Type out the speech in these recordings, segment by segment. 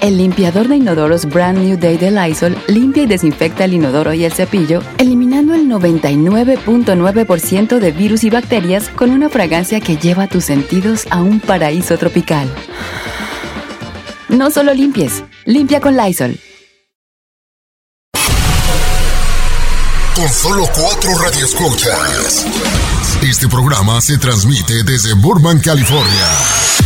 El limpiador de inodoros Brand New Day de Lysol limpia y desinfecta el inodoro y el cepillo, eliminando el 99.9% de virus y bacterias con una fragancia que lleva tus sentidos a un paraíso tropical. No solo limpies, limpia con Lysol. Con solo cuatro radioescuchas. Este programa se transmite desde Burbank, California.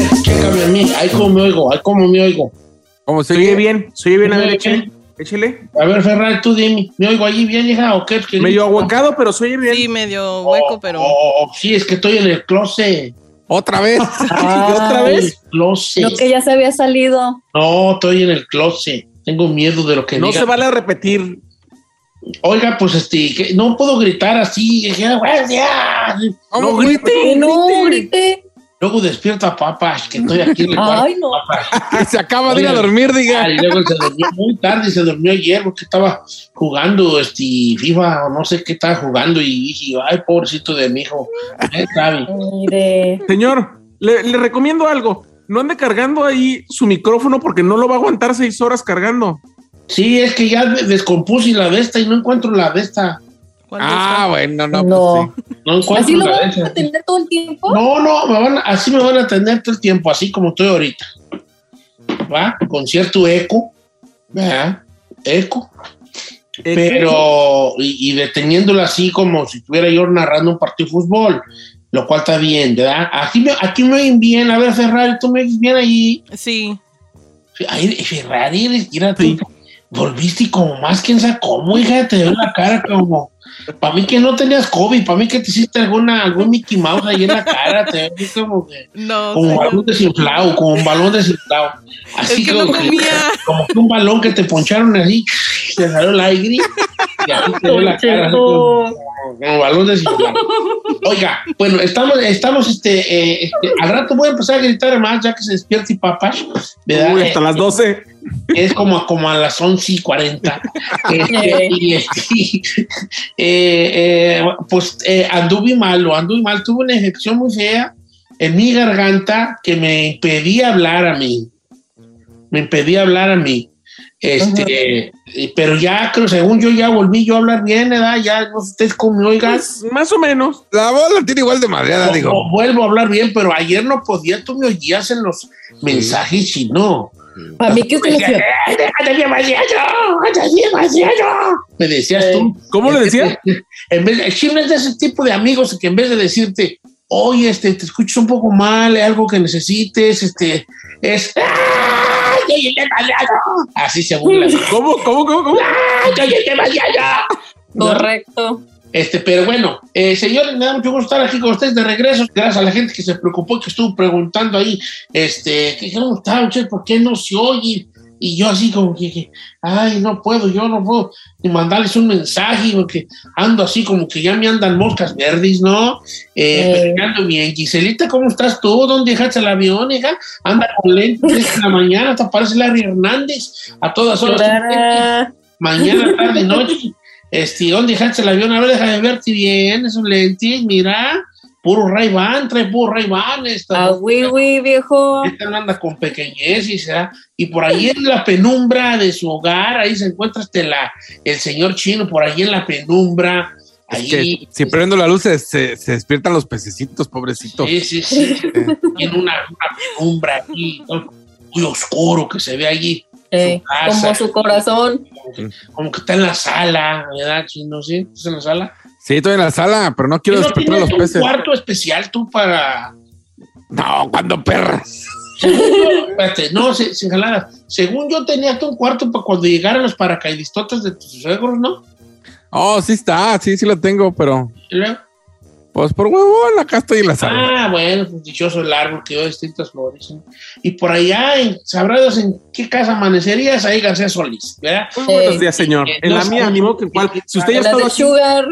a. Ahí como me oigo, ahí como me oigo. Como se oye bien, se oye bien, a ver, ¿Me oye échale. échale. A ver, Ferrari, tú dime. ¿Me oigo allí bien, hija? ¿O qué? Es que- Medio ahuecado, pero se oye bien. Sí, medio hueco, pero. Oh, oh, sí, es que estoy en el closet. Otra vez. ¿Otra vez? closet. No, que ya se había salido. No, estoy en el closet. Tengo miedo de lo que No diga. se vale repetir. Oiga, pues este, que no puedo gritar así. que, "Ah, ya". No grite. No, grite. Luego despierta papas, que estoy aquí en el cuarto. Ay, no. papas. Se acaba de ir a dormir, diga. Ay, luego se durmió muy tarde, se durmió ayer porque estaba jugando este FIFA o no sé qué estaba jugando y dije, ay, pobrecito de mi hijo. Mire. Señor, le, le recomiendo algo. No ande cargando ahí su micrófono porque no lo va a aguantar seis horas cargando. Sí, es que ya de- descompuse la de esta y no encuentro la de esta. ¿Cuánto Ah, bueno, no. No. pues No encuentro ¿Así lo esa. a tener todo el tiempo? No, no, me van a- así me van a tener todo el tiempo, así como estoy ahorita. ¿Va? Con cierto eco. ¿verdad? Eco. sí. pero y, y deteniéndola así como si estuviera yo narrando un partido de fútbol, lo cual está bien, ¿verdad? Aquí me, aquí me oyen bien, a ver Ferrari, tú me oyes bien ahí. Sí. Ay, Ferrari, mira tú, Sí. volviste como más quién sabe cómo, hija, te veo la cara como, para mí que no tenías COVID, para mí que te hiciste alguna, algún Mickey Mouse ahí en la cara, te veo como que, No, como un balón desinflado, como un balón desinflado. Así Es que no como, que un balón que te poncharon así, te salió el aire y así te ve la cara. así como- como balón desinflado. Oiga, bueno, estamos, estamos, este, eh, este, al rato voy a empezar a gritar más ya que se despierte y papás, ¿verdad? Uy, hasta Eh, las 12. Es como, como a las 11 y 40. Este, y, este, eh, eh, pues eh, anduve malo, anduve mal. Tuve una infección muy fea en mi garganta que me impedía hablar a mí. Me impedía hablar a mí. Este, eh, pero ya creo, según yo, ya volví yo a hablar bien, ¿verdad? Ya no sé ustedes cómo me oigan. Pues, más o menos. La voz la tiene igual de madreada, digo. o vuelvo a hablar bien, pero ayer no podía, tú me oías en los mensajes y no. Para mí que usted me decías tú. ¿Cómo le decía? En vez de, Chino es de ese tipo de amigos que en vez de decirte, oye, este, te escuchas un poco mal, hay algo que necesites, este, es. ¡Ay, oye, demasiado! Así se burla. ¿Cómo, cómo, cómo, cómo? ¡Ay, oye, demasiado! correcto. Este, pero bueno, eh, señores, me da mucho gusto estar aquí con ustedes de regreso. Gracias a la gente que se preocupó, que estuvo preguntando ahí, este, que cómo está, usted, ¿por qué no se oye? Y yo así como que, que, ay, no puedo, yo no puedo ni mandarles un mensaje, porque ando así como que ya me andan moscas verdes, ¿no? Eh, pero ando bien. Giselita, ¿cómo estás tú? ¿Dónde dejaste el avión, hija? Anda con lentes en la mañana, te parece Larry Hernández a todas horas. Mañana, tarde, noche. Este, ¿dónde dejaste el avión? A ver, déjame verte bien, esos lentes, mira. Puro Ray Ban, trae puro Ray Ban. Esta, Ah, oui, oui, viejo. esta no anda con pequeñez y será. Y por ahí en la penumbra de su hogar, ahí se encuentra este la, el señor chino, por ahí en la penumbra. Es Ahí, que si prendo la luz se, se- se despiertan los pececitos, pobrecitos. sí, sí, sí. Tiene una, una penumbra aquí, muy oscuro que se ve allí. Eh, casa. como su corazón. Como que, como que está en la sala, ¿verdad, chino? ¿Sí? ¿Estás en la sala? Sí, estoy en la sala, pero no quiero ¿No despertar a tienes los un peces. cuarto especial tú para... No, cuando perras. Según yo, espérate, no, sin, jaladas. Según yo tenía tú un cuarto para cuando llegaran los paracaidistas de tus suegros, ¿no? Oh, sí está, sí, sí lo tengo, pero Y luego, pues por huevón, acá estoy en la sala. Ah, bueno, pues dichoso el árbol que dio distintas flores. ¿no? Y por allá, en, sabrá Dios en qué casa amanecerías, ahí García Solís, ¿verdad? Muy buenos días, señor. Eh, En no la mía, ni modo que en cuál. Si usted ya aquí, Sugar.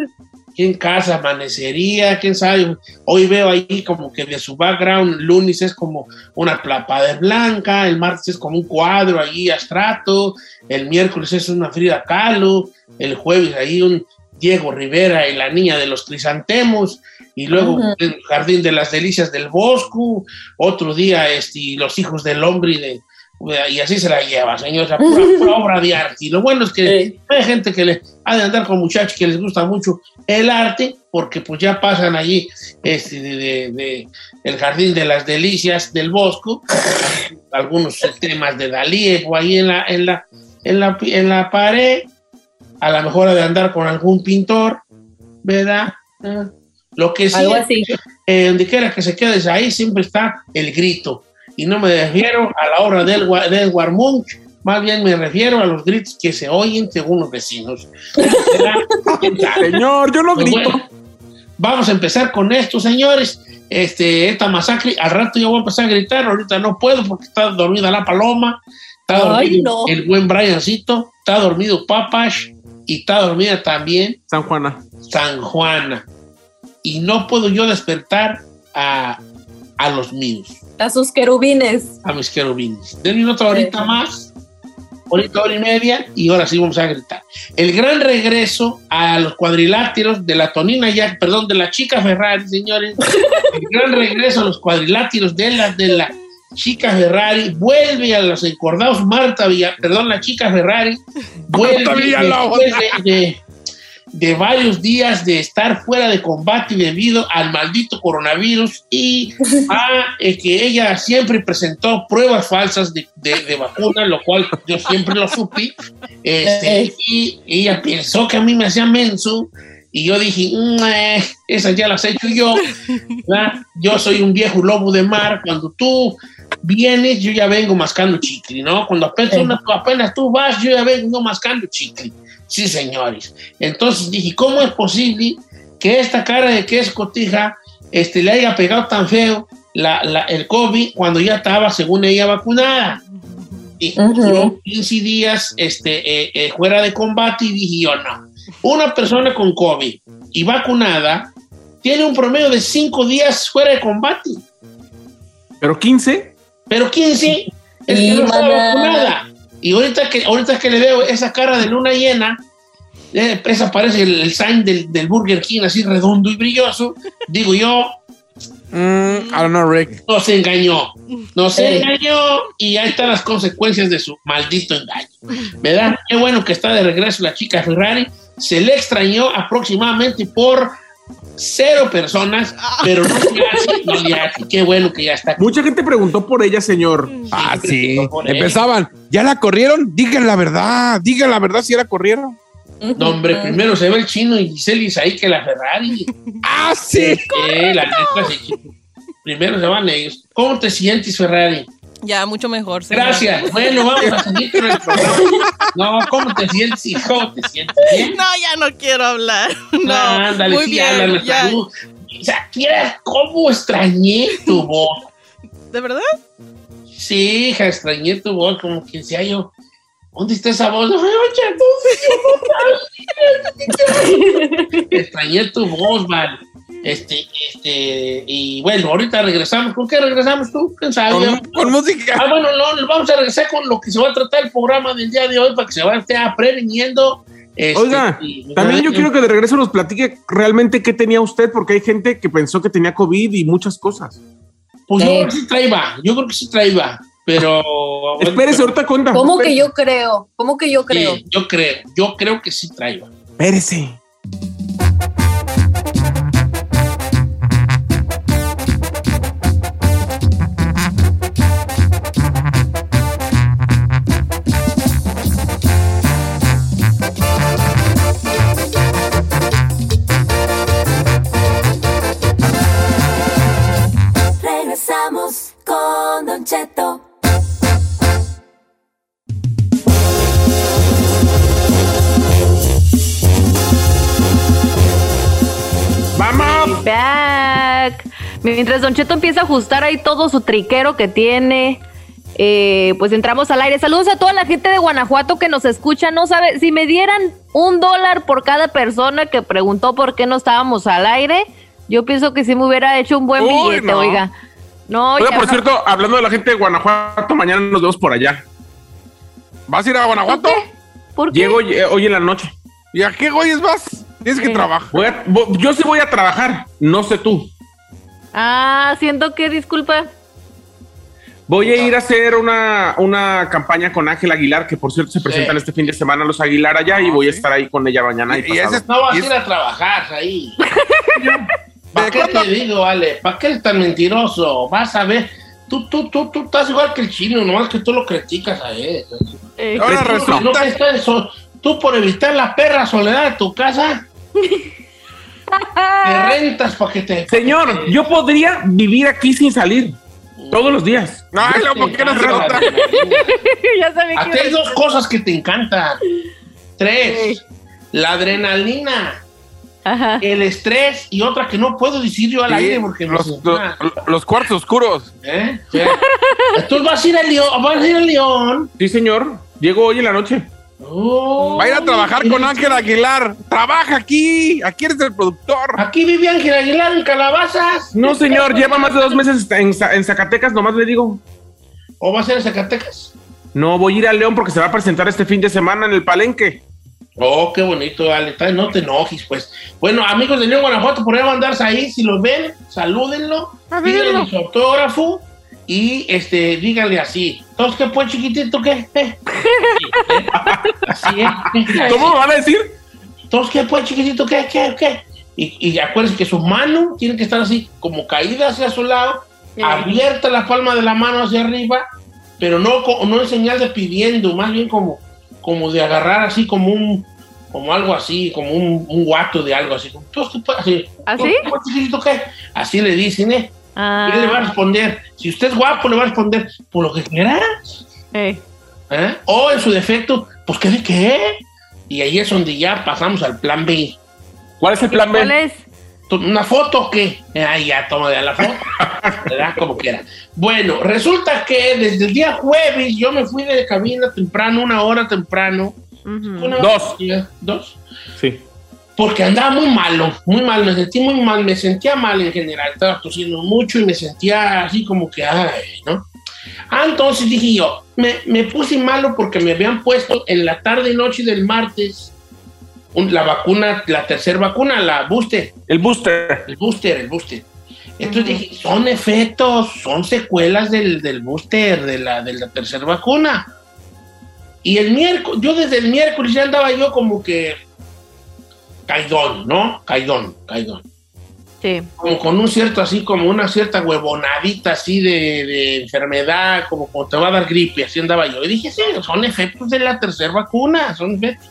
¿Quién casa amanecería? ¿Quién sabe? Hoy veo ahí como que de su background, lunes es como una plapada blanca, el martes es como un cuadro ahí abstrato, el miércoles es una Frida Kahlo, el jueves ahí un Diego Rivera y la niña de los crisantemos, y luego el Jardín de las Delicias del Bosco, otro día este, los hijos del hombre y de... Y así se la lleva, señor, o sea, pura, pura obra de arte. Y lo bueno es que hay gente que le ha de andar con muchachos que les gusta mucho el arte, porque pues ya pasan allí este, de, de- de el jardín de las delicias del bosco, algunos temas de Dalí o ahí en la, en la, en la, en la pared, a lo mejor de andar con algún pintor, ¿verdad? Lo que sí, Algo así. eh, donde quiera que se quedes ahí, siempre está el grito. Y no me refiero a la obra del, del Warmunch, más bien me refiero a los gritos que se oyen según los vecinos. Señor, yo no Pues grito. bueno, vamos a empezar con esto, señores. Este, esta masacre, al rato yo voy a empezar a gritar, ahorita no puedo porque está dormida la paloma, está Ay, dormido no. el buen Briancito, está dormido Papash y está dormida también San Juana. San Juana. Y no puedo yo despertar a, a los míos, A sus querubines. a mis querubines. Denme otra horita Sí. más, ahorita hora y media, y ahora sí vamos a gritar. El gran regreso a los cuadriláteros de la Tonina Jack, perdón, de la chica Ferrari, señores. El gran regreso a los cuadriláteros de la, de la chica Ferrari. Vuelve a los encordados Marta Villa, perdón, la chica Ferrari. Vuelve después de- de- de varios días de estar fuera de combate debido al maldito coronavirus y a eh, que ella siempre presentó pruebas falsas de, de- de vacuna, lo cual yo siempre lo supe. Este, y ella pensó que a mí me hacía menso y yo dije, "Mm, eh, esas ya las he hecho yo. ¿verdad? Yo soy un viejo lobo de mar. Cuando tú vienes, yo ya vengo mascando chicle, ¿no? Cuando apenas, Sí. una- apenas tú vas, yo ya vengo mascando chicle. Sí, señores. Entonces dije, ¿cómo es posible que esta cara de que es cotija este, le haya pegado tan feo la, la- el COVID cuando ya estaba, según ella, vacunada? Y Ujú. duró 15 días este, eh, eh, fuera de combate y dije yo, no. Una persona con COVID y vacunada tiene un promedio de 5 días fuera de combate. Pero 15. Pero 15 es Y que no está vacunada. Y ahorita que, ahorita que le veo esa cara de luna llena, eh, esa parece el, el sign del, del Burger King, así redondo y brilloso. Digo yo, Mm, I don't know, Rick. no se engañó. No se Sí. engañó y ahí están las consecuencias de su maldito engaño. ¿Verdad? Qué bueno que está de regreso la chica Ferrari. Se le extrañó aproximadamente por cero personas, pero no le hace, no le hace. Qué bueno que ya está aquí. Mucha gente preguntó por ella, señor. Ah, sí. Empezaban. ¿Ya la corrieron? Digan la verdad. Digan la verdad si ya la corrieron. No, hombre, primero se ve el chino y Giselle ahí que la Ferrari. Ah, sí. Eh, la neta, sí, chico. Primero se van ellos. ¿Cómo te sientes, Ferrari? Ya, mucho mejor. Gracias. Bueno, vamos a seguir con el programa. No, ¿cómo te sientes? ¿Cómo te sientes? ¿Bien? No, ya no quiero hablar. No, Ah, ándale, muy sí, bien. háblale, ya. O sea, ¿vieras cómo extrañé tu voz? ¿De verdad? Sí, hija, extrañé tu voz, como que decía yo, ¿dónde está esa voz? Ay, oye, ¿dónde yo no Extrañé tu voz, Val. Este, este, y bueno, ahorita regresamos. ¿Con qué regresamos tú? ¿Quién sabe? Con, con música. Ah, bueno, no, nos vamos a regresar con lo que se va a tratar el programa del día de hoy para que se vaya usted aprendiendo. este, Oiga, y- también yo quiero que de regreso nos platique realmente qué tenía usted, porque hay gente que pensó que tenía COVID y muchas cosas. Pues yo Eh. creo que sí traía, yo creo que sí traía, pero... Espérese, ahorita cuenta. ¿Cómo que yo creo? ¿Cómo que yo creo? Sí, yo creo, yo creo que sí traía. Espérese. Mientras Don Cheto empieza a ajustar ahí todo su triquero que tiene, eh, pues entramos al aire. Saludos a toda la gente de Guanajuato que nos escucha. No sabe, si me dieran un dólar por cada persona que preguntó por qué no estábamos al aire, yo pienso que sí me hubiera hecho un buen Uy, billete, no. oiga. No, Oiga, por no. cierto, hablando de la gente de Guanajuato, mañana nos vemos por allá. ¿Vas a ir a Guanajuato? ¿Por qué? Llego eh, hoy en la noche. ¿Y a qué güeyes vas? Tienes que Eh. trabajar. Voy a- yo sí voy a trabajar, no sé tú. Ah, siento que, disculpa. Voy a ir a hacer una, una campaña con Ángel Aguilar, que por cierto se presentan este fin de semana los Aguilar allá y voy a estar ahí con ella mañana. Y, Y- y ese- No vas Y a es- ir a trabajar ahí. ¿Para ¿De qué te digo, Ale? ¿Para qué eres tan mentiroso? Vas a ver. Tú, tú, tú, tú estás igual que el chino, nomás que tú lo criticas a él. Eh, Ahora resulta. no, que está eso. Tú por evitar la perra soledad de tu casa, te rentas para que te... Señor, yo podría vivir aquí sin salir todos los días. Ay, no, ¿por qué no se nota? ya sabía que hay dos cosas que te encantan. Tres, la adrenalina, Ajá. el estrés y otra que no puedo decir yo al Sí, aire porque me los, los, los cuartos oscuros. ¿Eh? Sí. Entonces vas a ir a León, vas a ir a León. Sí, señor. Llego hoy en la noche. Oh, Va a ir a trabajar con Ángel Aguilar. Trabaja aquí. Aquí eres el productor. Aquí vive Ángel Aguilar en Calabazas. No, señor, lleva más de dos meses en, Za- en Zacatecas, nomás le digo. ¿O va a ser en Zacatecas? No, voy a ir a León porque se va a presentar este fin de semana en el Palenque. Oh, qué bonito, Ale. No te enojes, pues. Bueno, amigos de León, Guanajuato, por ahí van a andarse ahí. Si los ven, salúdenlo. Díganle su autógrafo. Y este, díganle así. ¿Todos qué pues, chiquitito, qué? ¿Eh? Así es. ¿Cómo me van a decir? Entonces, ¿qué pues, chiquitito? ¿Qué? ¿Qué? ¿Qué? Y, y acuérdense que su mano tiene que estar así, como caída hacia su lado, Sí. abierta la palma de la mano hacia arriba, pero no, no en señal de pidiendo, más bien como, como de agarrar así como un, como algo así, como un, un guato de algo así. Entonces, ¿qué pues? Así. ¿Así? ¿Qué pues, chiquitito? ¿Qué? Así le dicen, ¿eh? Ah, Y él le va a responder. Si usted es guapo, le va a responder por lo que quieras. eh. ¿eh? O en su defecto, pues ¿qué de qué? Y ahí es donde ya pasamos al plan B. ¿Cuál es el plan ¿Cuál B? es? ¿Tú- ¿Una foto o qué? Ahí ya, toma de la foto. ¿Verdad? Como quiera. Bueno, resulta que desde el día jueves yo me fui de cabina temprano, una hora temprano. Una Dos. ¿Dos? Sí. Porque andaba muy malo, muy mal, me sentí muy mal, me sentía mal en general, estaba tosiendo mucho y me sentía así como que, ay, ¿no? Ah, entonces dije yo, me, me puse malo porque me habían puesto en la tarde y noche del martes un- la vacuna, la tercera vacuna, la booster, El booster. el booster, el booster. Entonces dije, son efectos, son secuelas del, del booster, de la, de la tercera vacuna. Y el miércoles, yo desde el miércoles ya andaba yo como que caidón, ¿no? Caidón, caidón. Sí. Como con un cierto, así como una cierta huevonadita así de, de enfermedad, como cuando te va a dar gripe, así andaba yo. Y dije, sí, son efectos de la tercera vacuna, son efectos.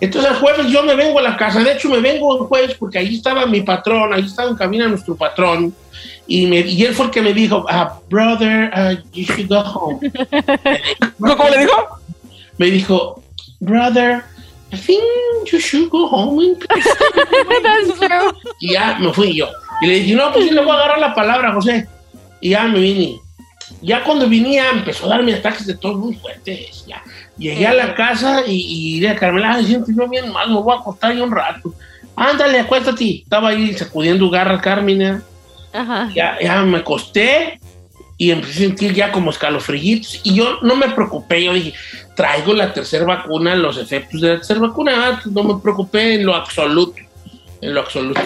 Entonces el jueves yo me vengo a la casa, de hecho me vengo el jueves porque ahí estaba mi patrón, ahí estaba en cabina nuestro patrón, y, me, y él fue el que me dijo, ah, brother, ah, you should go home. ¿Cómo le dijo? Me dijo, brother, I think you should go home. and-" That's true. Y ya me fui yo. Y le dije, no, pues sí le voy a agarrar la palabra, José. Y ya me vine. Ya cuando venía empezó a darme ataques de todos muy fuertes. Ya. Llegué a la casa y, y le Carmela, "Ay, siento yo bien mal, me voy a acostar yo un rato. Ándale, acuéstate. Estaba ahí sacudiendo garras, Carmen. ¿eh? Ajá. Ya, ya me acosté y empecé a sentir ya como escalofríos. Y yo no me preocupé, yo dije, traigo la tercera vacuna, los efectos de la tercera vacuna, ah, no me preocupé en lo absoluto, en lo absoluto.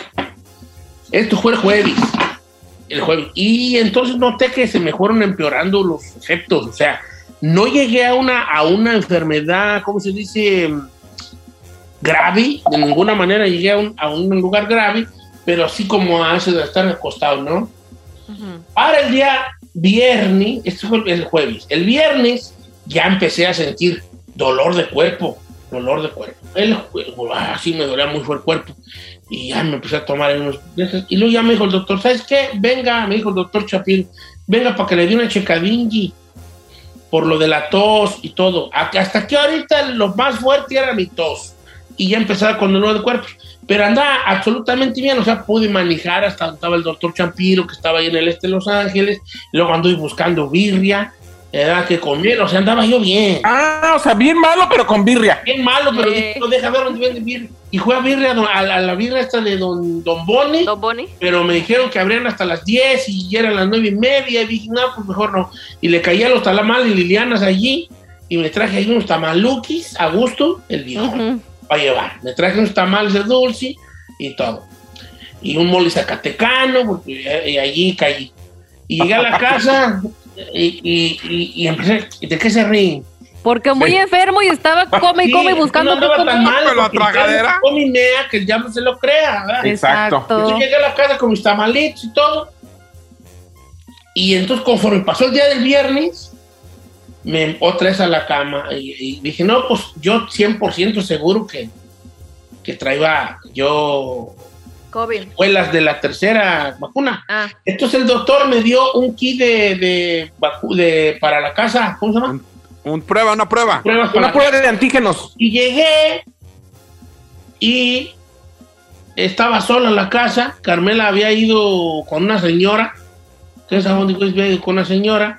Esto fue el jueves, el jueves. Y entonces noté que se me fueron empeorando los efectos, o sea, no llegué a una, a una enfermedad, ¿cómo se dice? Grave, de ninguna manera llegué a un, a un lugar grave, pero así como hace de estar acostado, ¿no? Ujú. Para el día viernes, esto fue el jueves, el viernes ya empecé a sentir dolor de cuerpo, dolor de cuerpo. El, así me dolía muy fuerte el cuerpo y ya me empecé a tomar unos. Y luego ya me dijo el doctor, ¿sabes qué? Venga, me dijo el doctor Chapín, venga para que le dé una checadingi por lo de la tos y todo. Hasta que ahorita lo más fuerte era mi tos. Y ya empezaba con dolor de cuerpo. Pero andaba absolutamente bien, o sea, pude manejar hasta donde estaba el doctor Champiro, que estaba ahí en el este de Los Ángeles, luego anduve buscando birria, era que comer, o sea, andaba yo bien. Ah, o sea, bien malo, pero con birria. Bien malo, pero Sí. dije, no deja ver dónde vende birria. Y fue a birria, a, a la birria esta de Don, Don Boni, Don Bonnie. pero me dijeron que abrían hasta las 10 y ya eran las nueve y media. Y dije, no, pues mejor no. Y le caía los talamales y Lilianas allí. Y me traje ahí unos tamaluquis a gusto, el viejo. Para llevar. Me traje unos tamales de dulce y todo. Y un mole zacatecano, porque y allí caí. Y llegué a la casa y, y, y, y empecé. ¿De qué se ríen? Porque muy Sí. enfermo y estaba come y Sí, come que buscando no andaba tan mal, la tragadera. Come y mea, que ya no se lo crea, ¿verdad? Exacto. Entonces llegué a la casa con mis tamalitos y todo. Y entonces, conforme pasó el día del viernes, me otra vez a la cama y, y dije, no, pues yo 100% seguro que, que traía yo COVID. de la tercera vacuna. Ah, Entonces el doctor me dio un kit de, de, de- para la casa, ¿cómo se llama? Un prueba, una prueba. Pruebas Una prueba de antígenos. Y llegué y estaba sola en la casa. Carmela había ido con una señora. Ustedes saben dónde había ido con una señora.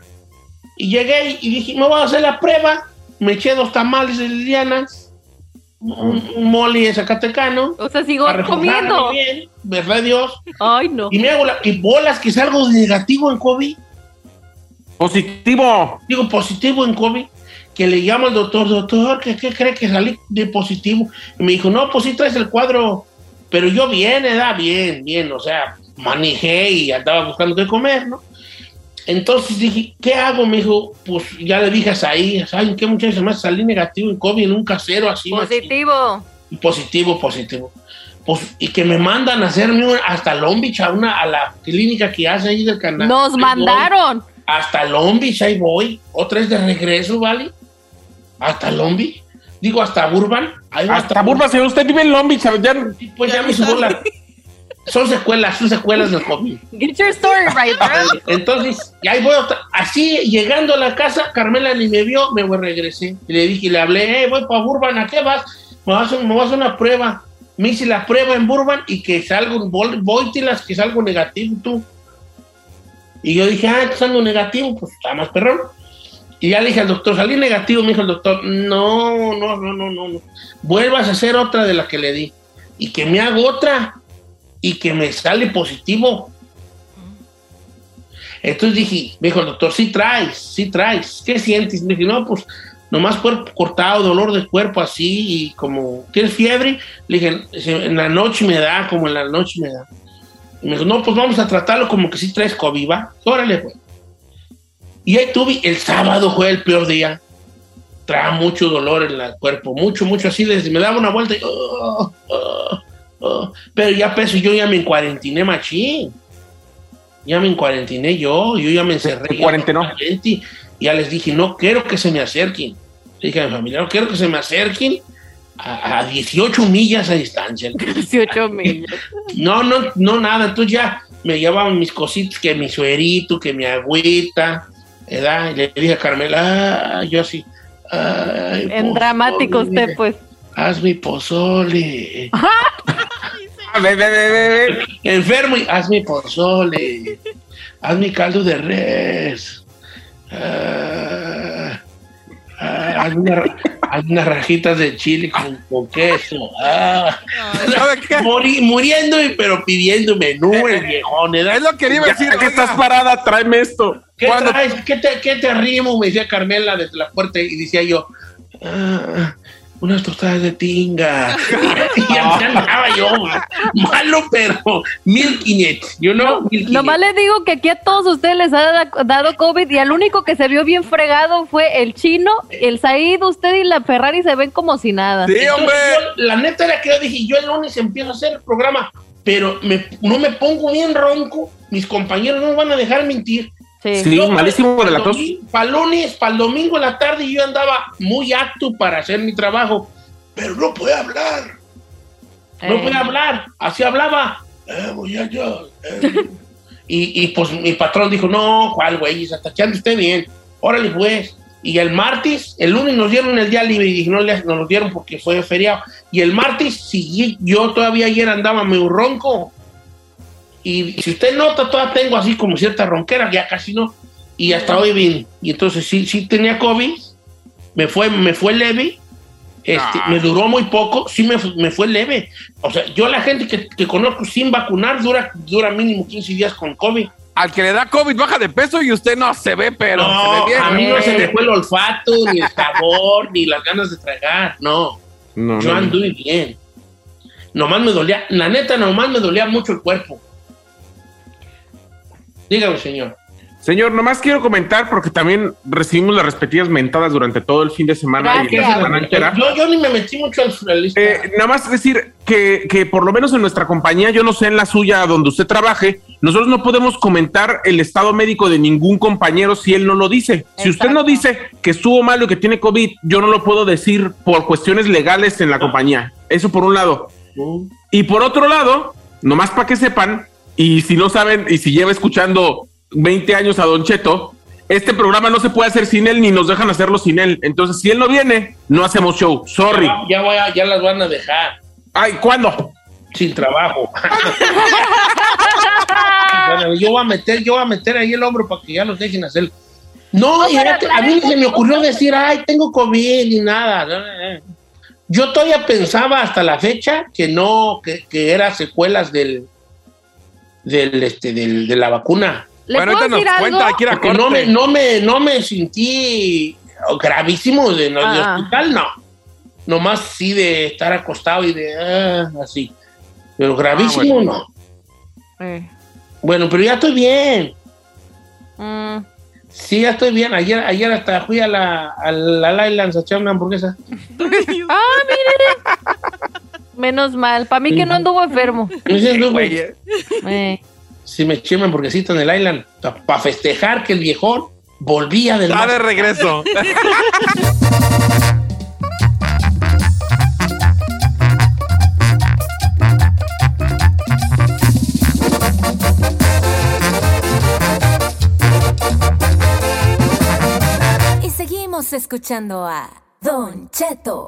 Y llegué y dije, me voy a hacer la prueba. Me eché dos tamales de Lilianas, un, un mole de Zacatecano. o sea, sigo comiendo. bien, verdad Dios. Ay, no. Y me hago la, y bolas que salgo negativo en COVID. Positivo. digo positivo en COVID, que le llamo al doctor, doctor, ¿qué, qué cree que salí de positivo? Y me dijo, no, pues sí traes el cuadro, pero yo bien, edad, bien, bien, o sea, manejé y andaba buscando qué comer, ¿no? Entonces dije, ¿qué hago? Me dijo, pues ya le dije a Saí, ¿saben qué muchachos más salí negativo en COVID en un casero así? machín". Positivo. Y positivo, positivo. Pues, y que me mandan a hacerme un- hasta Long Beach, a, una, a la clínica que hace ahí del canal. Nos Ahí voy. mandaron. Hasta Long Beach, ahí voy. Otra vez de regreso, ¿vale? Hasta Long Beach. Digo, hasta Burban. Ahí voy Hasta Burba, señor. Usted vive en Long Beach. Ya, Pues ya me subo la... Son secuelas, son secuelas del COVID. Get your story right, bro. Entonces, y ahí voy otra- Así, llegando a la casa, Carmela ni me vio, me voy, regresé. Y le dije, le hablé, eh, voy para Burban, ¿a qué vas? Me vas, a, me vas a una prueba. Me hice la prueba en Burban y que salgo, vol- voltilas, que salgo negativo tú. Y yo dije, ah, salgo negativo, pues está más perrón. Y ya le dije al doctor, salí negativo, me dijo el doctor, no, no, no, no, no, no. Vuelvas a hacer otra de la que le di. Y que me hago otra y que me sale positivo. Entonces dije, me dijo el doctor, sí traes, sí traes. ¿Qué sientes? Me dije, no, pues nomás cuerpo cortado, dolor de cuerpo así y como, ¿tienes fiebre? Le dije, "Sí, en la noche me da, como en la noche me da. Y me dijo, no, pues vamos a tratarlo como que sí traes COVID, ¿va? Órale, pues. Y ahí tuve, el sábado fue el peor día. Traía mucho dolor en el cuerpo, mucho, mucho así, desde me daba una vuelta y... "Oh, oh, oh". Pero ya peso, yo ya me encuarentiné machín. Ya me encuarentiné yo, yo ya me encerré. ¿En ya Ya les dije, no quiero que se me acerquen. Le dije a mi familia, no quiero que se me acerquen a, a 18 millas a distancia. 18 mil. No, no, no, nada. Entonces ya me llevaban mis cositas, que mi suerito, que mi agüita, ¿verdad? Y le dije a Carmela, ah, yo así. ay, En dramático usted, pues. Haz mi pozole. Ah, ve, ve, ve. Enfermo y haz mi pozole. Haz mi caldo de res. Ah, ah, haz, una- haz unas rajitas de chile con, con queso. Ah. Muriendo, pero pidiendo menú el viejón. ¿verdad? Es lo que iba a decir. que estás parada, tráeme esto. ¿Qué Cuando- traes? ¿Qué te, qué te arrimo? Me decía Carmela desde la puerta y decía yo, "Ah, unas tostadas de tinga. y ya me andaba yo, ma- malo, pero 1500. Yo no, 1500. Nomás les digo que aquí a todos ustedes les ha da- dado COVID y al único que se vio bien fregado fue el chino, el Said, usted y la Ferrari se ven como si nada. Sí, Entonces, hombre. yo, la neta era que yo dije, yo el lunes empiezo a hacer el programa, pero me- no me pongo bien ronco. Mis compañeros no me van a dejar mentir. Sí. Sí, malísimo de la tos. Para el lunes, para el domingo en la tarde, yo andaba muy acto para hacer mi trabajo, pero no podía hablar. No Eh, podía hablar. Así hablaba. Eh, muchacho, eh. y, y pues mi patrón dijo, no, ¿cuál güey? Está echando usted bien. Órale, pues. Y el martes, el lunes nos dieron el día libre y no le- nos lo dieron porque fue feriado. Y el martes, sí, yo todavía ayer andaba medio ronco. Y si usted nota, todavía tengo así como cierta ronquera, ya casi no. Y hasta hoy vine. Y entonces sí, sí tenía COVID. Me fue, me fue leve. Este, Ah. Me duró muy poco. Sí me, me fue leve. O sea, yo la gente que, que conozco sin vacunar dura, dura mínimo 15 días con COVID. Al que le da COVID baja de peso y usted no se ve, pero se No, ve bien. a mí no se me fue el olfato, ni el sabor, ni las ganas de tragar. No, No, yo no. anduve bien. Nomás me dolía, la neta, nomás me dolía mucho el cuerpo. Dígame, señor. Señor, nomás quiero comentar porque también recibimos las respectivas mentadas durante todo el fin de semana y la semana entera. Yo, yo ni me metí mucho al al- Eh, nada más decir que, que por lo menos en nuestra compañía, yo no sé en la suya donde usted trabaje, nosotros no podemos comentar el estado médico de ningún compañero si él no lo dice. Si usted no dice que estuvo malo y que tiene COVID, yo no lo puedo decir por cuestiones legales en la compañía. Eso por un lado. Y por otro lado, nomás para que sepan, y si no saben, y si lleva escuchando 20 años a Don Cheto, este programa no se puede hacer sin él ni nos dejan hacerlo sin él. Entonces, si él no viene, no hacemos show. Sorry. Ya, ya voy a- ya las van a dejar Ay, ¿cuándo? sin trabajo. Bueno, yo voy a meter, yo voy a meter ahí el hombro para que ya los dejen hacer. No, y era que a mí se me ocurrió decir, ay, tengo COVID ni nada. Yo todavía pensaba hasta la fecha que no, que, que era secuelas del, del, este, del, de la vacuna. ¿Le Bueno, puedo ahorita nos algo? cuenta, no me, no me, no me sentí gravísimo de, de Ah. hospital, no. Nomás sí de estar acostado y de ah, así. Pero gravísimo Ah, no. Eh, Bueno, pero ya estoy bien. mm, Sí, ya estoy bien. Ayer, ayer hasta fui a la, a la Islands a echar una hamburguesa. Ah, mire. Menos mal. Para mí que no anduvo enfermo. Me dicen, "No, güey". Eh. Eh. Sí, me hamburguesita en el Island para festejar que el viejón volvía del Está de regreso. Y seguimos escuchando a Don Cheto.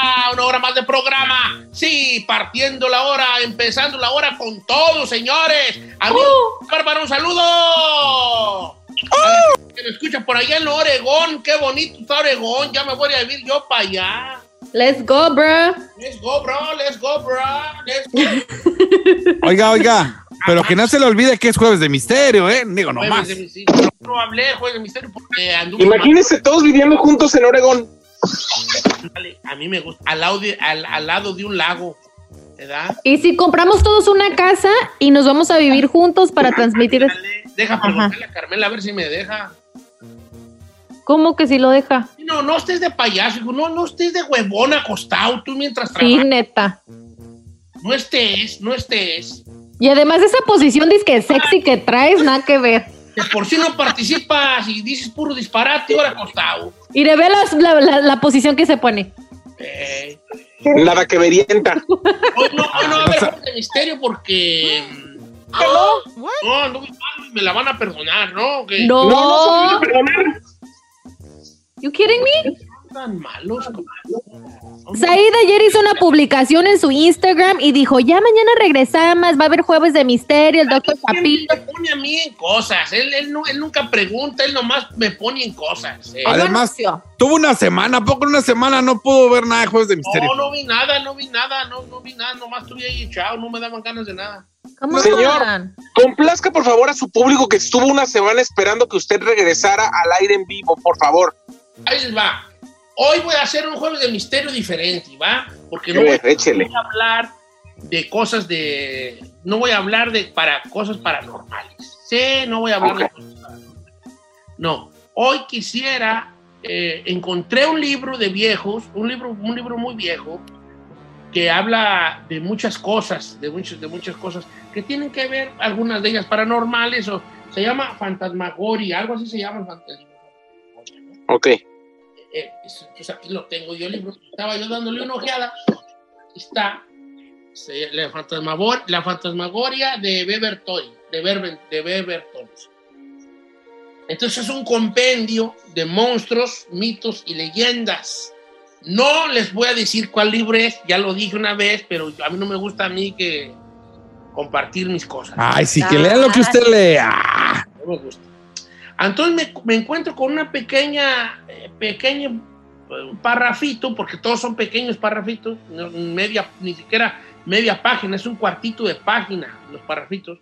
Hora más de programa. Sí, partiendo la hora, empezando la hora con todo, señores. Amigos, Bárbara, un saludo. Que me escucha por allá en Oregón. Qué bonito está Oregón. Ya me voy a vivir yo para allá. Let's go, bro. Let's go, bro. Let's go, bro. Let's go. Oiga, oiga. Pero que no se le olvide que es jueves de misterio, ¿eh? Digo, nomás. Jueves de misterio. No hablé jueves de misterio porque anduve Imagínense todos viviendo juntos en Oregón. A mí me gusta. Al lado de, al, al lado de un lago. ¿Verdad? Y si compramos todos una casa y nos vamos a vivir juntos para transmitir. Deja preguntarle a Carmela a ver si me deja. ¿Cómo que si lo deja? No, no estés de payaso, no, no estés de huevón acostado tú mientras Sí, trabajas. neta. No estés, no estés. Y además esa posición disque sexy que traes, nada que ver. De por si no participas y dices puro disparate, ahora acostado. Y le ve las- la, la- la posición que se pone. Eh, Nada que verienta. hoy no, hoy no va a haber juego de misterio porque. No, no, no, me la van a perdonar, ¿no? Que- No. No, no se puede perdonar. You kidding me? Tan malos. Said ayer hizo una publicación en su Instagram y dijo, ya mañana regresamos, va a haber jueves de misterio, el doctor Papito. me pone a mí en cosas. Él, él, no, él nunca pregunta, él nomás me pone en cosas. eh. Además, tuvo una semana, ¿a poco en una semana no pudo ver nada de jueves de misterio? No, no vi nada, no vi nada, no, no vi nada, nomás estuve ahí echado, no me daban ganas de nada. Señor, complazca por favor a su público que estuvo una semana esperando que usted regresara al aire en vivo, por favor. Ahí va. Hoy voy a hacer un jueves de misterio diferente, ¿va? Porque no voy, voy a hablar de cosas de... No voy a hablar de para cosas paranormales. Sí, no voy a hablar de cosas paranormales. No, hoy quisiera... eh, encontré un libro de viejos, un libro, un libro muy viejo, que habla de muchas cosas, de muchas, de muchas cosas que tienen que ver, algunas de ellas paranormales, o se llama Fantasmagoria, algo así se llama el fantasma. Ok. Eh, es- pues aquí lo tengo yo el libro. Estaba yo dándole una ojeada. Aquí está. Se- la, fantasmagor- la fantasmagoria de Bebertoy. De, Berben- de. Entonces es un compendio de monstruos, mitos y leyendas. No les voy a decir cuál libro es, ya lo dije una vez, pero a mí no me gusta a mí que compartir mis cosas. Ay, sí, que lea lo que usted lea. No me gusta. Entonces me, me encuentro con una pequeña, eh, pequeño eh, parrafito, porque todos son pequeños parrafitos, media, ni siquiera media página, es un cuartito de página, los parrafitos,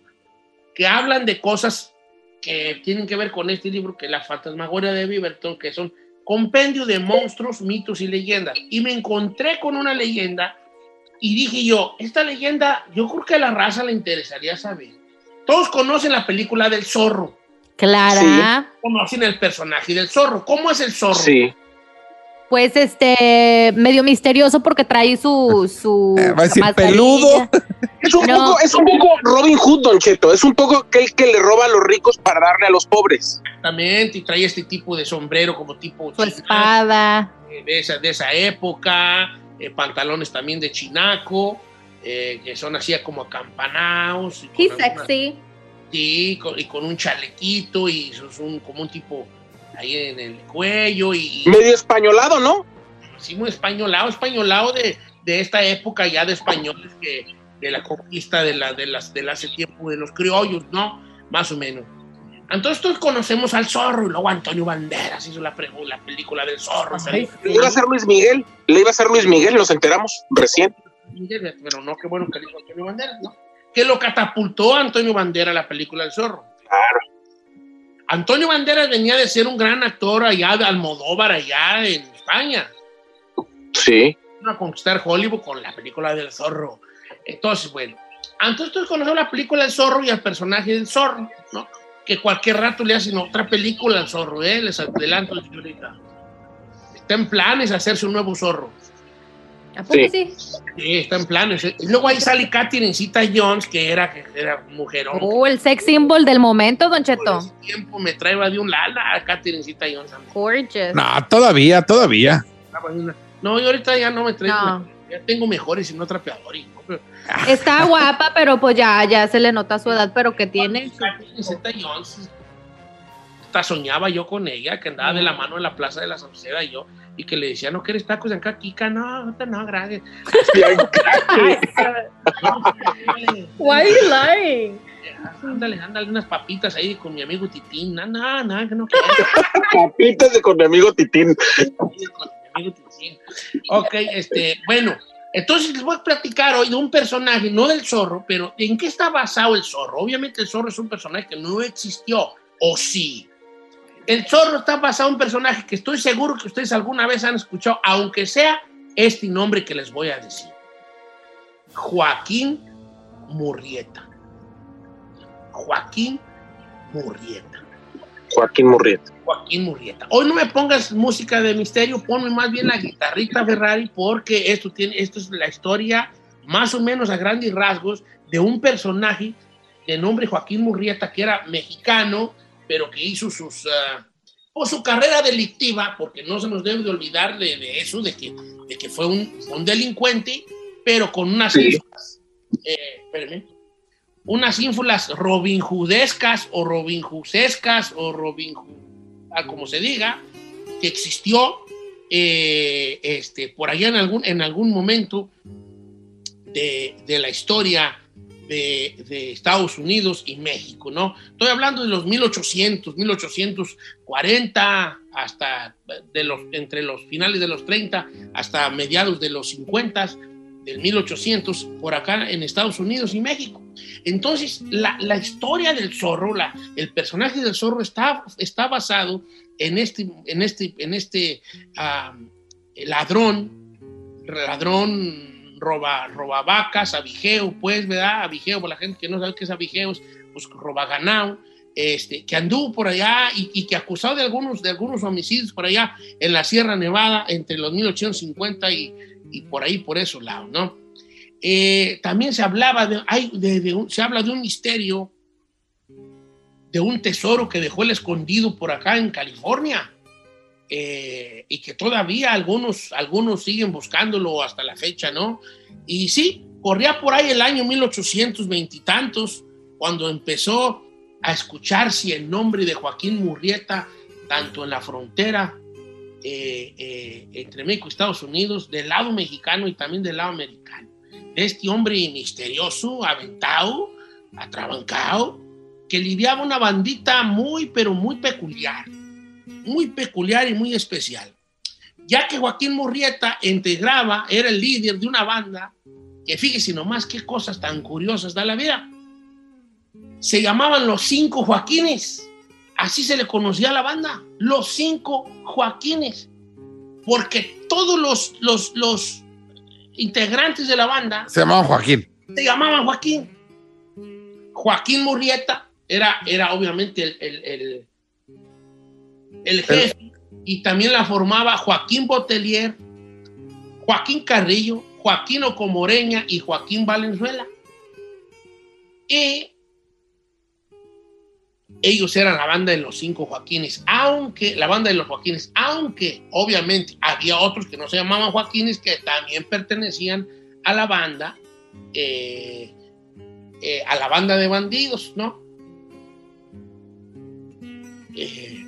que hablan de cosas que tienen que ver con este libro, que es La Fantasmagoria de Beaverton, que son compendio de monstruos, mitos y leyendas. Y me encontré con una leyenda y dije yo, esta leyenda, yo creo que a la raza le interesaría saber. Todos conocen la película del zorro. Clara. Conocen el personaje del zorro. ¿Cómo es el zorro? Sí. Pues este, medio misterioso porque trae su... su Eh, Va a decir peludo. Es un, No. poco, es un poco Robin Hood, Don Cheto. Es un poco aquel que le roba a los ricos para darle a los pobres. Exactamente, y trae este tipo de sombrero como tipo Su espada. eh, de, esa, de esa época, eh, pantalones también de chinaco, eh, que son así como acampanados. y He's sexy. Sí, con- y con un chalequito y es un, como un tipo ahí en el cuello y... Medio españolado, ¿no? Sí, muy españolado, españolado de, de esta época ya de españoles que de la conquista de la de las del hace tiempo de los criollos, ¿no? Más o menos. Entonces todos conocemos al zorro y luego Antonio Banderas hizo la, la película del zorro. Le iba a ser Luis Miguel. Le iba a ser Luis Miguel, nos enteramos recién. Pero no, qué bueno que dijo Antonio Banderas, ¿no? Que lo catapultó a Antonio Banderas la película del zorro. Claro. Antonio Banderas venía de ser un gran actor allá de Almodóvar, allá en España. Sí. a conquistar Hollywood con la película del zorro. Entonces, bueno, entonces tú conoces la película del zorro y al personaje del zorro, ¿no? Que cualquier rato le hacen otra película al zorro, ¿eh? Les adelanto, señorita. Está en planes hacerse un nuevo zorro. ¿A poco sí? Sí, está en planes. ¿eh? Y luego ahí sale Catherine Zeta Jones, que era, que era mujerón. Oh, el sex symbol del momento, Don Cheto. tiempo me traeba de un lala a Catherine Zeta Jones. Gorgeous. No, todavía, todavía. No, yo ahorita ya no me traigo. No. Ya tengo mejores y no trapeadores. ¿no? Pero- Está guapa, pero pues ya, ya se le nota su edad, pero que tiene. Catherine Zeta Jones. Hasta soñaba yo con ella, que andaba de la mano en la Plaza de la Sauceda y yo. Y que le decía, ¿no quieres tacos de ancaquica? No, no, no, gracias. Why are you lying? Ándale, ándale, unas papitas ahí con mi amigo Titín. No, no, no, que no. Papitas de con mi amigo Titín. Con mi amigo Titín. Ok, este, bueno, entonces les voy a platicar hoy de un personaje, no del zorro, pero ¿en qué está basado el zorro? Obviamente el zorro es un personaje que no existió, ¿o sí? El zorro está basado en un personaje que estoy seguro que ustedes alguna vez han escuchado, aunque sea este nombre que les voy a decir. Joaquín Murrieta. Joaquín Murrieta. Joaquín Murrieta. Joaquín Murrieta. Hoy no me pongas música de misterio, ponme más bien la guitarrita Ferrari porque esto, tiene, esto es la historia más o menos a grandes rasgos de un personaje de nombre Joaquín Murrieta que era mexicano, pero que hizo sus, uh, o su carrera delictiva, porque no se nos debe de olvidar de, de eso, de que, de que fue un, un delincuente, pero con unas Sí. ínfulas, eh, unas ínfulas Robin Hoodescas o Robin Hoodescas o Robin ah, como se diga, que existió eh, este, por allá en algún, en algún momento de, de la historia de, Estados Unidos y México, ¿no? Estoy hablando de los 1800, 1840, hasta de los, entre los finales de los 30 hasta mediados de los 50 del 1800 por acá en Estados Unidos y México. Entonces, la, la historia del zorro, la, el personaje del zorro está, está basado en este, en este, en este ah, ladrón, ladrón roba, roba vacas, abigeo, pues, ¿verdad? Abigeo, para la gente que no sabe qué es abigeo, es, pues roba ganado, este, que anduvo por allá y, que acusado de algunos, de algunos homicidios por allá en la Sierra Nevada entre los 1850 y, y por ahí, por esos lados, ¿no? Eh, también se hablaba de, de, se habla de un misterio, de un tesoro que dejó el escondido por acá en California eh, y que todavía algunos, algunos siguen buscándolo hasta la fecha, ¿no? Y sí, corría por ahí el año 1820 y tantos cuando empezó a escucharse el nombre de Joaquín Murrieta tanto en la frontera eh, eh, entre México y Estados Unidos, del lado mexicano y también del lado americano. De este hombre misterioso, aventado, atrabancado, que lidiaba una bandita muy, pero muy peculiar, muy peculiar y muy especial. Ya que Joaquín Murrieta integraba, era el líder de una banda que fíjese nomás qué cosas tan curiosas da la vida. Se llamaban los cinco Joaquines. Así se le conocía a la banda, los cinco Joaquines. Porque todos los, los, los integrantes de la banda Se llamaba Joaquín. se llamaban Joaquín. Joaquín Murrieta era, era obviamente el, el, el- el jefe y también la formaba Joaquín Botelier, Joaquín Carrillo, Joaquín Ocomoreña y Joaquín Valenzuela. Y ellos eran la banda de los cinco Joaquines, aunque la banda de los Joaquines, aunque obviamente había otros que no se llamaban Joaquines que también pertenecían a la banda, eh, eh, a la banda de bandidos, ¿no? Eh,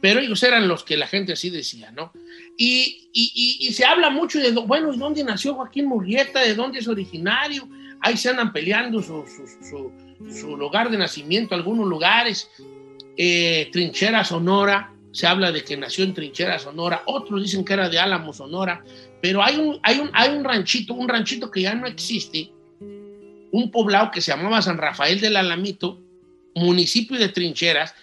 pero ellos eran los que la gente así decía, ¿no? Y, y- y- se habla mucho de, bueno, ¿y dónde nació Joaquín Murrieta? ¿De dónde es originario? Ahí se andan peleando su, su- su- su lugar de nacimiento, algunos lugares. Eh, Trinchera Sonora, se habla de que nació en Trinchera Sonora, otros dicen que era de Álamo Sonora, pero hay un, hay un, hay un ranchito, un ranchito que ya no existe, un poblado que se llamaba San Rafael del Alamito, municipio de Trincheras,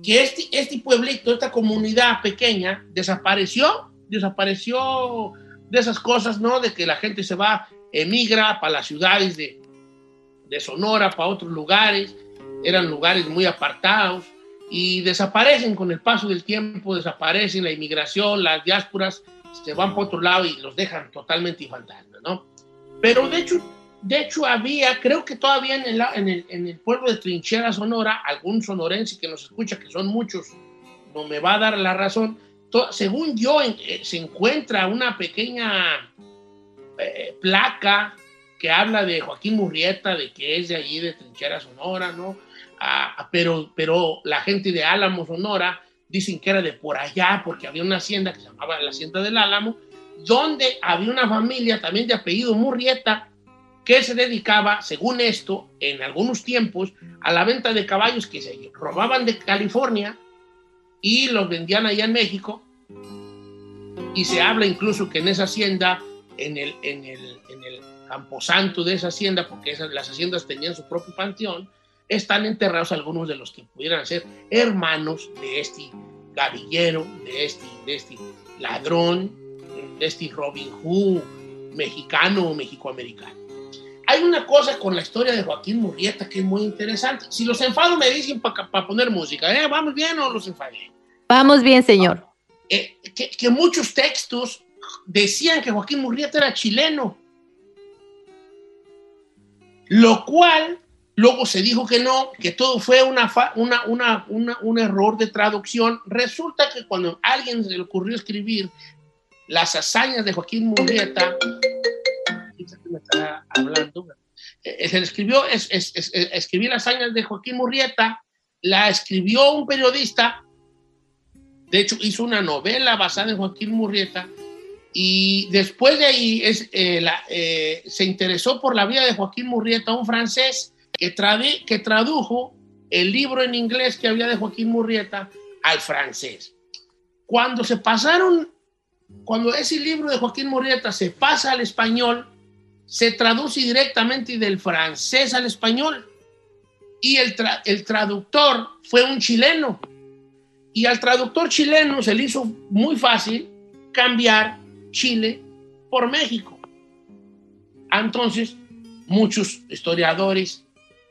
que este, este pueblito, esta comunidad pequeña, desapareció, desapareció de esas cosas, ¿no? De que la gente se va, emigra para las ciudades de, de Sonora, para otros lugares, eran lugares muy apartados y desaparecen con el paso del tiempo, desaparecen la inmigración, las diásporas se van para otro lado y los dejan totalmente fantasmas, ¿no? Pero de hecho, de hecho había, creo que todavía en el, pueblo de Trinchera, Sonora, algún sonorense que nos escucha, que son muchos, no me va a dar la razón, según yo, eh, se encuentra una pequeña eh, placa que habla de Joaquín Murrieta, de que es de allí, de Trinchera, Sonora, ¿no? Ah, pero, pero la gente de Álamo, Sonora, dicen que era de por allá, porque había una hacienda que se llamaba la Hacienda del Álamo, donde había una familia también de apellido Murrieta que se dedicaba, según esto, en algunos tiempos, a la venta de caballos que se robaban de California y los vendían allá en México. Y se habla incluso que en esa hacienda, en el, en el, en el camposanto de esa hacienda, porque esas, las haciendas tenían su propio panteón, están enterrados algunos de los que pudieran ser hermanos de este gavillero, de este, de este ladrón, de este Robin Hood mexicano o mexicoamericano. Hay una cosa con la historia de Joaquín Murrieta que es muy interesante. Si los enfado me dicen para poner música, ¿eh? ¿Vamos bien o los enfadé? Vamos bien, señor. Eh, que, que muchos textos decían que Joaquín Murrieta era chileno. Lo cual luego se dijo que no, que todo fue una, fa- una, una, una- un error de traducción. Resulta que cuando a alguien se le ocurrió escribir las hazañas de Joaquín Murrieta, se escribió, es, es- es- es- escribir las hazañas de Joaquín Murrieta, la escribió un periodista, de hecho hizo una novela basada en Joaquín Murrieta, y después de ahí eh, eh, se interesó por la vida de Joaquín Murrieta, un francés que, que tradujo el libro en inglés que había de Joaquín Murrieta al francés. Cuando se pasaron, cuando ese libro de Joaquín Murrieta se pasa al español, se traduce directamente del francés al español. Y el, tra- el traductor fue un chileno. Y al traductor chileno se le hizo muy fácil cambiar Chile por México. Entonces, muchos historiadores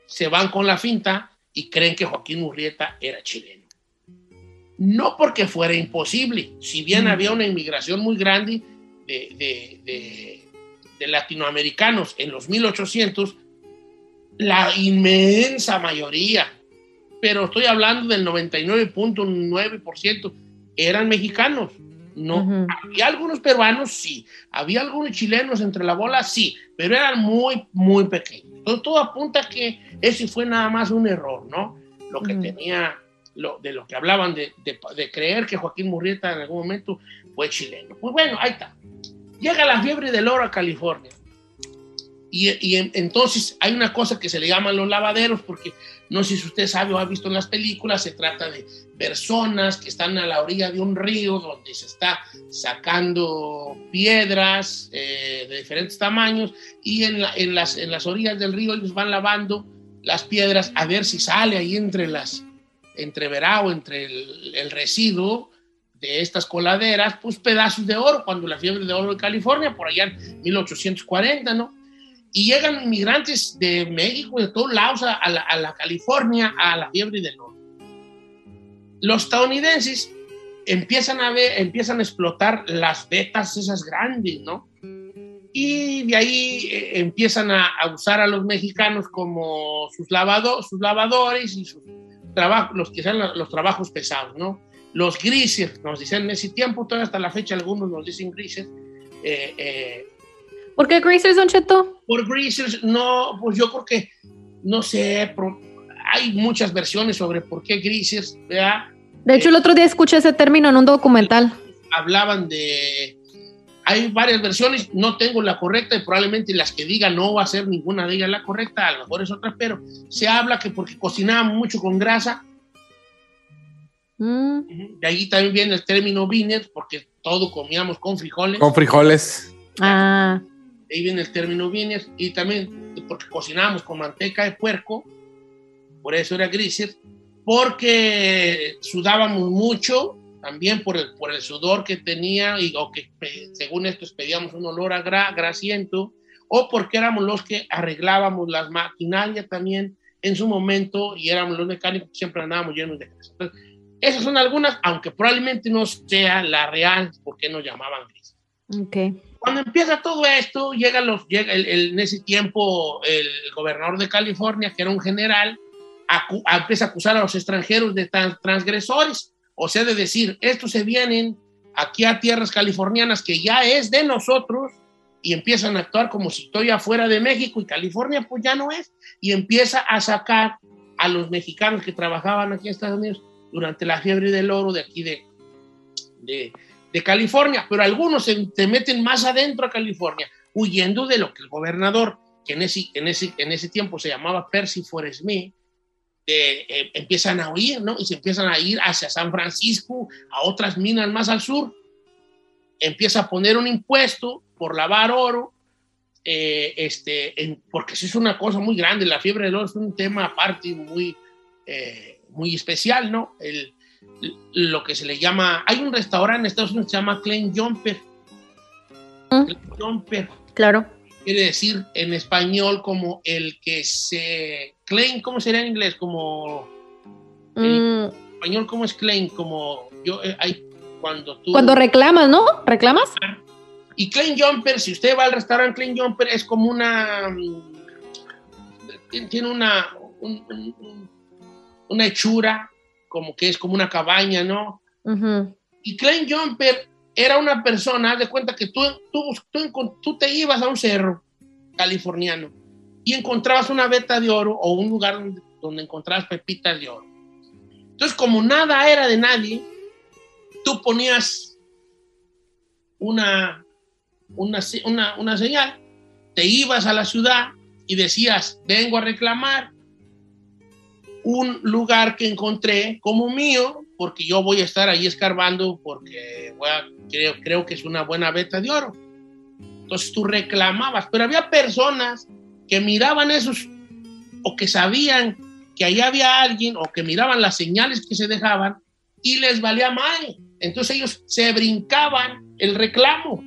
se van con la finta y creen que Joaquín Murrieta era chileno. No porque fuera imposible, si bien había una inmigración muy grande de, de- de- de latinoamericanos en los 1800, la inmensa mayoría, pero estoy hablando del 99.9%, eran mexicanos. No, había algunos peruanos, sí, había algunos chilenos entre la bola, sí, pero eran muy, muy pequeños. Entonces, todo apunta a que ese fue nada más un error, ¿no? Lo que tenía, lo, de lo que hablaban de, de- de creer que Joaquín Murrieta en algún momento fue chileno. Pues bueno, ahí está. Llega la fiebre del oro a California. Y, y en- entonces hay una cosa que se le llaman los lavaderos, porque no sé si usted sabe o ha visto en las películas, se trata de personas que están a la orilla de un río donde se está sacando piedras eh, de diferentes tamaños y en, la- en las, orillas del río ellos van lavando las piedras a ver si sale ahí entre las entre verao, entre el residuo de estas coladeras, pues pedazos de oro, cuando la fiebre de oro de California, por allá en 1840, ¿no? Y llegan inmigrantes de México, de todos lados, a, la, a la California, a la fiebre del oro. Los estadounidenses empiezan a ver, empiezan a explotar las vetas esas grandes, ¿no? Y de ahí eh, empiezan a, a usar a los mexicanos como sus, lavado, sus lavadores y sus trabajos, los que sean los, los trabajos pesados, ¿no? Los grises, nos dicen en ese tiempo, todavía hasta la fecha algunos nos dicen grises. eh, eh, ¿Por qué Greasers, Don Cheto? por greasers, no, pues yo creo que, no sé, hay muchas versiones sobre por qué greasers, ¿verdad? De hecho, el otro día escuché ese término en un documental. hablaban de... Hay varias versiones, no tengo la correcta y probablemente las que diga no va a ser ninguna de ellas la correcta, a lo mejor es otra, pero se habla que porque cocinaban mucho con grasa, Mm, de ahí también viene el término beaners, porque todo comíamos con frijoles, Con frijoles. Ah, de ahí viene el término beaners, y también porque cocinábamos con manteca de puerco, por eso era grises, porque sudábamos mucho, también por el, por el sudor que tenía, y, o que según esto pedíamos un olor a gra- grasiento, o porque éramos los que arreglábamos las maquinarias también en su momento, y éramos los mecánicos que siempre andábamos llenos de grasa. Entonces, esas son algunas, aunque probablemente no sea la real, porque nos llamaban grises. ok. Cuando empieza todo esto, llega los, llega el- el- en ese tiempo el gobernador de California, que era un general, acu- empieza a acusar a los extranjeros de tran- transgresores, o sea, de decir, estos se vienen aquí a tierras californianas que ya es de nosotros y empiezan a actuar como si estoy afuera de México y California pues ya no es, y empieza a sacar a los mexicanos que trabajaban aquí en Estados Unidos durante la fiebre del oro de aquí de, de, de California, pero algunos se, meten más adentro a California, huyendo de lo que el gobernador, que en ese, en ese, en ese tiempo se llamaba Percy eh, eh, empiezan a huir, ¿no? Y se empiezan a ir hacia San Francisco, a otras minas más al sur. Empieza a poner un impuesto por lavar oro, eh, este, en- porque eso es una cosa muy grande. La fiebre del oro es un tema aparte muy, eh, muy especial, ¿no? El, lo que se le llama. Hay un restaurante en Estados Unidos que se llama Klein Jumper. Klein Jumper Claro. quiere decir en español como el que se. Claim, ¿cómo sería en inglés? Como. Mm, En español, ¿cómo es claim? Como yo, eh, hay cuando tú. Cuando reclamas, ¿no? ¿Reclamas? Y Klein Jumper, si usted va al restaurante Klein Jumper, es como una. mm, tien- Tiene una. un- un- un- una hechura, como que es como una cabaña, ¿no? Y Klein Jumper era una persona, haz de cuenta que tú, tú, tú, te ibas a un cerro californiano y encontrabas una veta de oro o un lugar donde, donde encontrabas pepitas de oro. Entonces, como nada era de nadie, tú ponías una, una, una, una señal, te ibas a la ciudad y decías, vengo a reclamar un lugar que encontré como mío, porque yo voy a estar ahí escarbando porque creo, creo que es una buena veta de oro. Entonces tú reclamabas, pero había personas que miraban esos o que sabían que ahí había alguien o que miraban las señales que se dejaban y les valía mal. Entonces ellos se brincaban el reclamo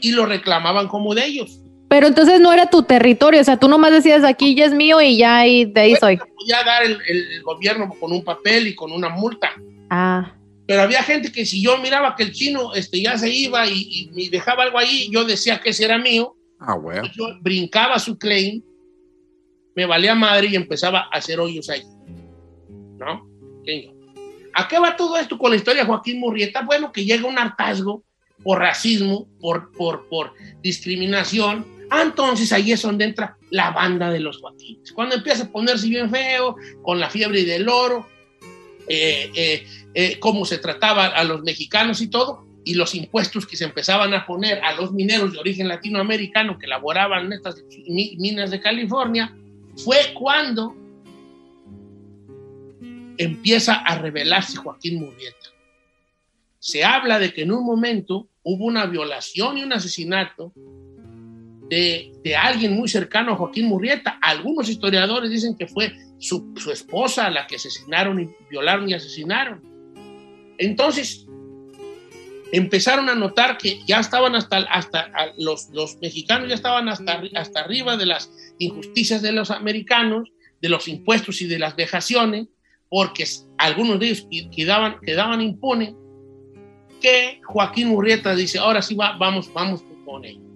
y lo reclamaban como de ellos. Pero entonces no era tu territorio, o sea, tú nomás decías aquí ya es mío y ya ahí, de ahí soy. Podía dar el, el gobierno con un papel y con una multa. Ah, Pero había gente que si yo miraba que el chino este, ya se iba y, y- y dejaba algo ahí, yo decía que ese era mío. Ah, bueno. Yo brincaba su claim, me valía madre y empezaba a hacer hoyos ahí. ¿No? ¿Qué? ¿A qué va todo esto con la historia de Joaquín Murrieta? Bueno, que llega un hartazgo por racismo, por, por, por discriminación. Ah, entonces ahí es donde entra la banda de los Joaquines. Cuando empieza a ponerse bien feo, con la fiebre del oro, eh, eh, eh, cómo se trataba a los mexicanos y todo, y los impuestos que se empezaban a poner a los mineros de origen latinoamericano que laboraban en estas mi- minas de California, fue cuando empieza a revelarse Joaquín Murrieta. Se habla de que en un momento hubo una violación y un asesinato de, alguien muy cercano a Joaquín Murrieta. Algunos historiadores dicen que fue su, esposa la que asesinaron y violaron y asesinaron. Entonces, empezaron a notar que ya estaban hasta, hasta los, los mexicanos ya estaban hasta, hasta arriba de las injusticias de los americanos, de los impuestos y de las vejaciones, porque algunos de ellos quedaban, quedaban impunes, que Joaquín Murrieta dice, ahora sí va- vamos, vamos con él.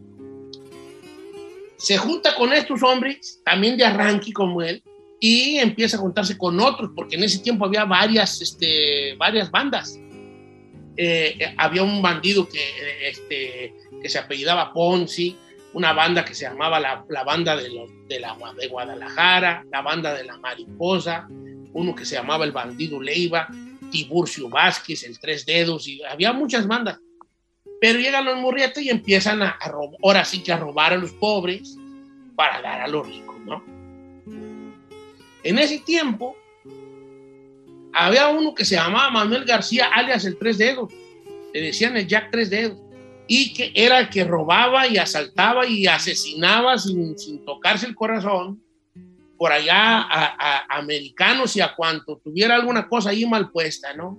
Se junta con estos hombres, también de arranque como él, y empieza a juntarse con otros, porque en ese tiempo había varias, este, varias bandas. Eh, eh, había un bandido que, eh, este, que se apellidaba Ponzi, una banda que se llamaba la, la banda de, los, de, la, de Guadalajara, la banda de la Mariposa, uno que se llamaba el bandido Leiva, Tiburcio Vázquez, el Tres Dedos, y había muchas bandas. Pero llegan los Murrieta y empiezan a, robar, ahora sí que a robar a los pobres para dar a los ricos, ¿no? En ese tiempo, había uno que se llamaba Manuel García, alias el Tres Dedos. Le decían el Jack Tres Dedos. Y que era el que robaba y asaltaba y asesinaba sin, sin tocarse el corazón por allá a, a americanos y a cuanto tuviera alguna cosa ahí mal puesta, ¿no?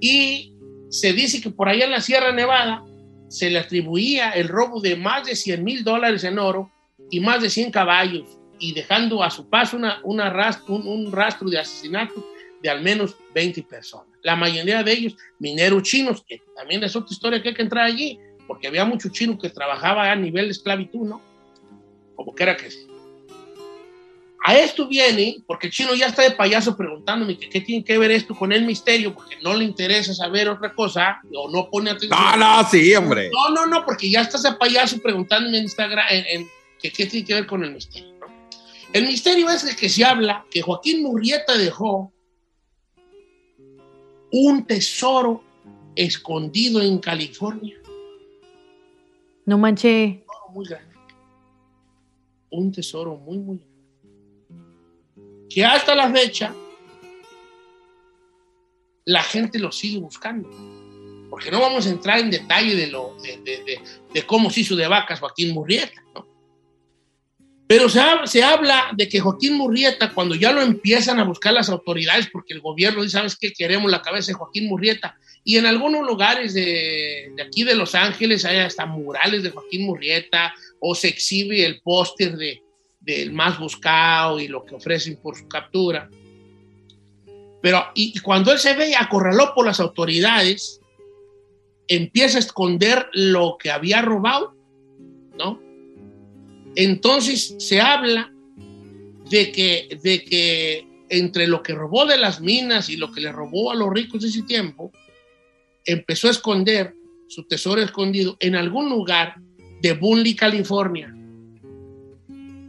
Y se dice que por allá en la Sierra Nevada se le atribuía el robo de más de 100 mil dólares en oro y más de 100 caballos y dejando a su paso una, una rastro, un, un rastro de asesinato de al menos 20 personas. La mayoría de ellos mineros chinos, que también es otra historia que hay que entrar allí, porque había muchos chinos que trabajaban a nivel de esclavitud, ¿no? Como quiera que sea. A esto viene, porque el chino ya está de payaso preguntándome que qué tiene que ver esto con el misterio, porque no le interesa saber otra cosa o no pone atención. No, no, sí, hombre. No, no, no, porque ya estás de payaso preguntándome en Instagram en, en que qué tiene que ver con el misterio. ¿no? El misterio es el que se habla que Joaquín Murrieta dejó un tesoro escondido en California. No manché. Un tesoro muy grande. Un tesoro muy, muy grande. Que hasta la fecha la gente lo sigue buscando. Porque no vamos a entrar en detalle de, lo, de, cómo se hizo de vacas Joaquín Murrieta, ¿no? Pero se, se habla de que Joaquín Murrieta, cuando ya lo empiezan a buscar las autoridades, porque el gobierno dice, ¿sabes qué? Queremos la cabeza de Joaquín Murrieta. Y en algunos lugares de aquí de Los Ángeles hay hasta murales de Joaquín Murrieta, o se exhibe el póster de, del más buscado y lo que ofrecen por su captura. Pero, y, y cuando él se ve acorralado por las autoridades, empieza a esconder lo que había robado, ¿no? Entonces se habla de que, de que entre lo que robó de las minas y lo que le robó a los ricos de ese tiempo, empezó a esconder su tesoro escondido en algún lugar de Bunley, California.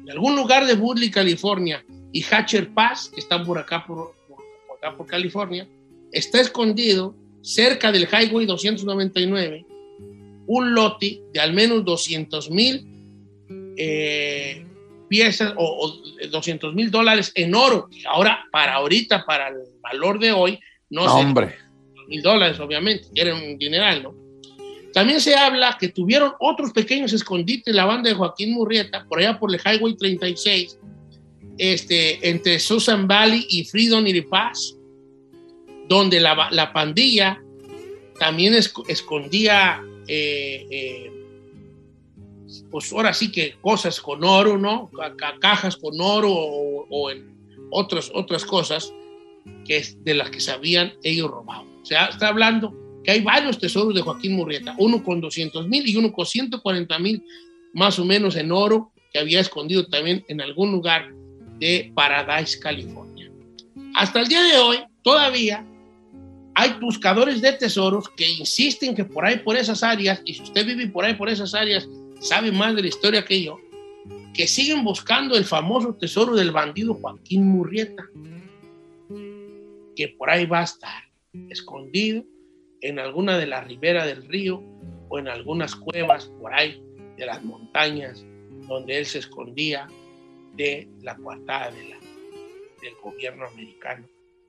En algún lugar de Bunley, California y Hatcher Pass, que están por acá por, acá por California, está escondido cerca del Highway 299 un lote de al menos 200 mil eh, piezas o, 200 mil dólares en oro. que Ahora, para ahorita, para el valor de hoy, no, No, sé, hombre. mil dólares, obviamente, era un dineral, ¿no? También se habla que tuvieron otros pequeños escondites la banda de Joaquín Murrieta, por allá por el Highway 36, este, entre Susan Valley y Freedom y Pass, donde la, la pandilla también esc- escondía, eh, eh, pues ahora sí que cosas con oro, ¿no? Ca- ca- cajas con oro o, en otras, otras cosas que es de las que se habían ellos robado. O sea, está hablando que hay varios tesoros de Joaquín Murrieta, uno con 200 mil y uno con 140 mil más o menos en oro que había escondido también en algún lugar de Paradise, California. Hasta el día de hoy, todavía hay buscadores de tesoros que insisten que por ahí, por esas áreas, y si usted vive por ahí, por esas áreas, sabe más de la historia que yo, que siguen buscando el famoso tesoro del bandido Joaquín Murrieta, que por ahí va a estar escondido en alguna de las riberas del río o en algunas cuevas por ahí de las montañas donde él se escondía de la coartada del gobierno americano,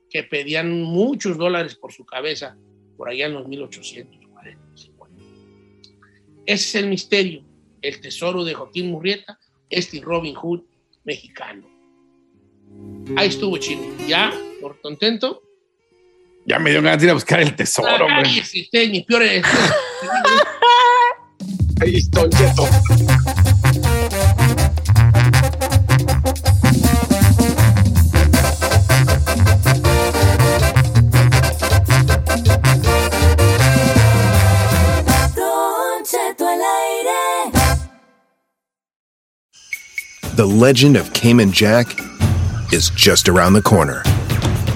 que pedían muchos dólares por su cabeza por allá en los 1840. 50. Ese es el misterio, el tesoro de Joaquín Murrieta, este Robin Hood mexicano. Ahí estuvo chino. ¿Ya? ¿Por contento? Ya me dio ganas de ir a buscar el tesoro, hombre. Ay, ese tenis, peor es- Ahí estoy, Cheto. Don Cheto al aire. The legend of Cayman Jack is just around the corner.